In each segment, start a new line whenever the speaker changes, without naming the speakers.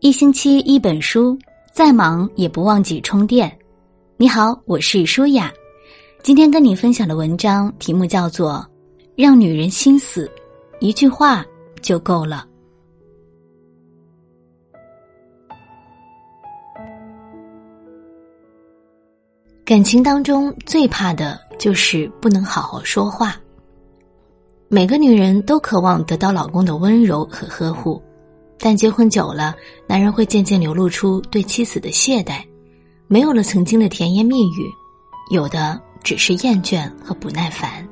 一星期一本书，再忙也不忘记充电。你好，我是舒雅，今天跟你分享的文章题目叫做《让女人心死》，一句话就够了。感情当中最怕的就是不能好好说话。每个女人都渴望得到老公的温柔和呵护。但结婚久了，男人会渐渐流露出对妻子的懈怠，没有了曾经的甜言蜜语，有的只是厌倦和不耐烦。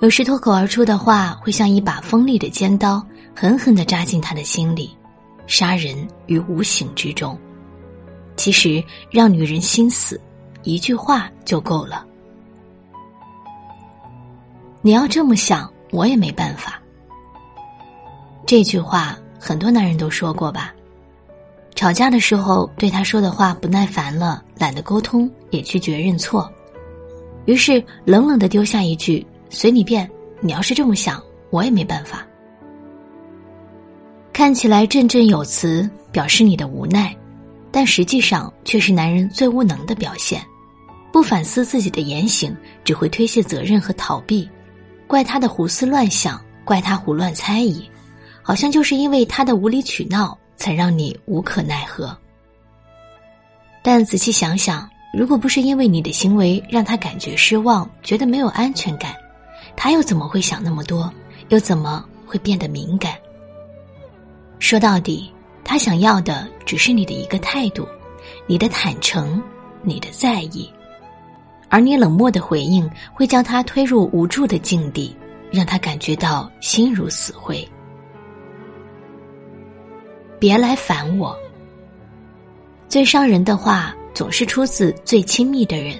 有时脱口而出的话会像一把锋利的尖刀，狠狠的扎进他的心里，杀人于无形之中。其实让女人心死，一句话就够了。你要这么想，我也没办法。这句话很多男人都说过吧？吵架的时候对他说的话不耐烦了，懒得沟通，也拒绝认错，于是冷冷的丢下一句“随你便”。你要是这么想，我也没办法。看起来振振有词，表示你的无奈，但实际上却是男人最无能的表现。不反思自己的言行，只会推卸责任和逃避，怪他的胡思乱想，怪他胡乱猜疑。好像就是因为他的无理取闹，才让你无可奈何。但仔细想想，如果不是因为你的行为让他感觉失望，觉得没有安全感，他又怎么会想那么多？又怎么会变得敏感？说到底，他想要的只是你的一个态度，你的坦诚，你的在意，而你冷漠的回应会将他推入无助的境地，让他感觉到心如死灰。别来烦我。最伤人的话总是出自最亲密的人。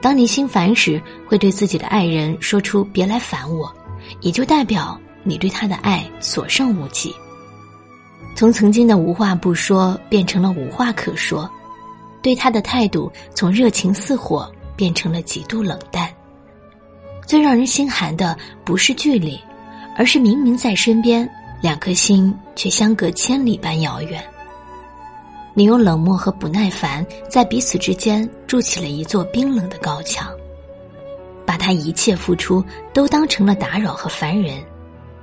当你心烦时，会对自己的爱人说出“别来烦我”，也就代表你对他的爱所剩无几。从曾经的无话不说变成了无话可说，对他的态度从热情似火变成了极度冷淡。最让人心寒的不是距离，而是明明在身边。两颗心却相隔千里般遥远。你用冷漠和不耐烦在彼此之间筑起了一座冰冷的高墙，把他一切付出都当成了打扰和烦人，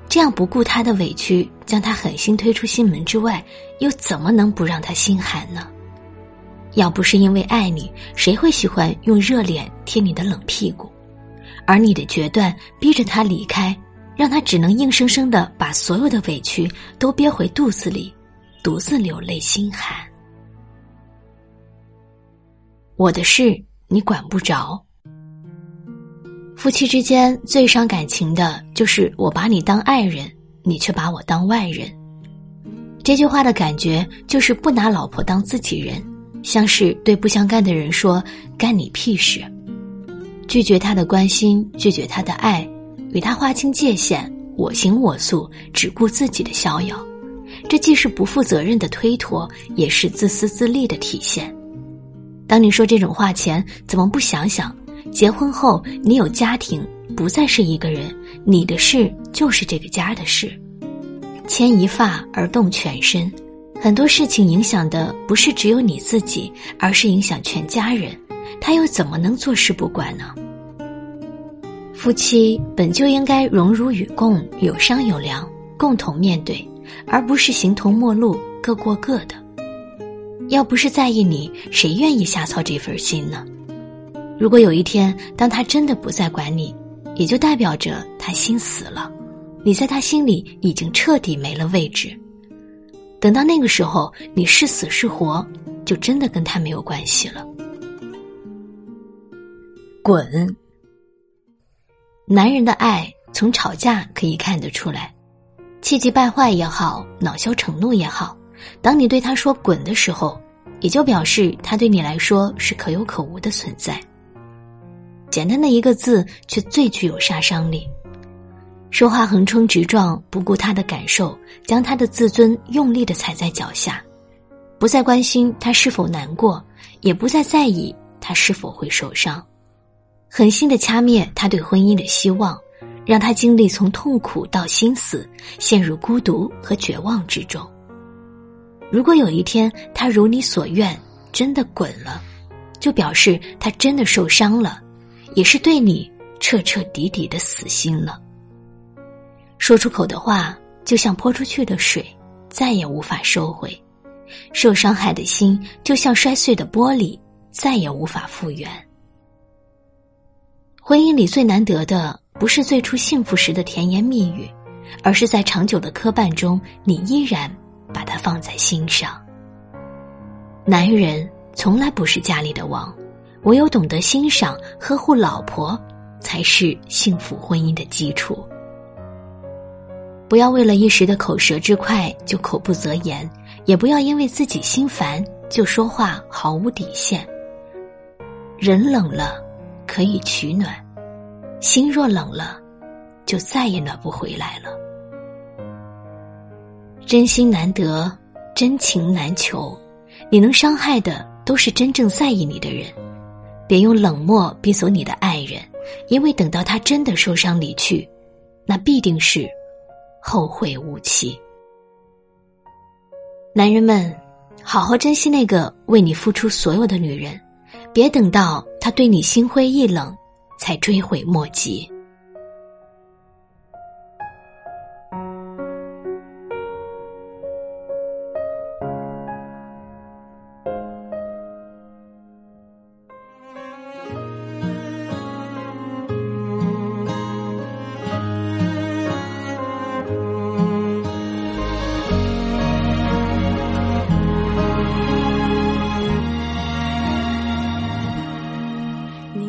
这样不顾他的委屈，将他狠心推出心门之外，又怎么能不让他心寒呢？要不是因为爱你，谁会喜欢用热脸贴你的冷屁股？而你的决断逼着他离开。让他只能硬生生的把所有的委屈都憋回肚子里，独自流泪心寒。我的事你管不着。夫妻之间最伤感情的就是我把你当爱人，你却把我当外人。这句话的感觉就是不拿老婆当自己人，像是对不相干的人说“干你屁事”，拒绝他的关心，拒绝他的爱。与他划清界限，我行我素，只顾自己的逍遥，这既是不负责任的推脱，也是自私自利的体现。当你说这种话前，怎么不想想，结婚后你有家庭，不再是一个人，你的事就是这个家的事。牵一发而动全身，很多事情影响的不是只有你自己，而是影响全家人，他又怎么能坐视不管呢？夫妻本就应该荣辱与共，有商有量，共同面对，而不是形同陌路，各过各的。要不是在意你，谁愿意瞎操这份心呢？如果有一天，当他真的不再管你，也就代表着他心死了，你在他心里已经彻底没了位置。等到那个时候，你是死是活，就真的跟他没有关系了。滚。男人的爱从吵架可以看得出来，气急败坏也好，恼羞成怒也好，当你对他说“滚”的时候，也就表示他对你来说是可有可无的存在。简单的一个字，却最具有杀伤力。说话横冲直撞，不顾他的感受，将他的自尊用力的踩在脚下，不再关心他是否难过，也不再在意他是否会受伤。狠心的掐灭他对婚姻的希望，让他经历从痛苦到心死，陷入孤独和绝望之中。如果有一天他如你所愿真的滚了，就表示他真的受伤了，也是对你彻彻底底的死心了。说出口的话就像泼出去的水，再也无法收回；受伤害的心就像摔碎的玻璃，再也无法复原。婚姻里最难得的，不是最初幸福时的甜言蜜语，而是在长久的磕绊中，你依然把它放在心上。男人从来不是家里的王，唯有懂得欣赏、呵护老婆，才是幸福婚姻的基础。不要为了一时的口舌之快就口不择言，也不要因为自己心烦就说话毫无底线。人冷了。可以取暖，心若冷了，就再也暖不回来了。真心难得，真情难求，你能伤害的都是真正在意你的人。别用冷漠逼走你的爱人，因为等到他真的受伤离去，那必定是后会无期。男人们，好好珍惜那个为你付出所有的女人。别等到他对你心灰意冷，才追悔莫及。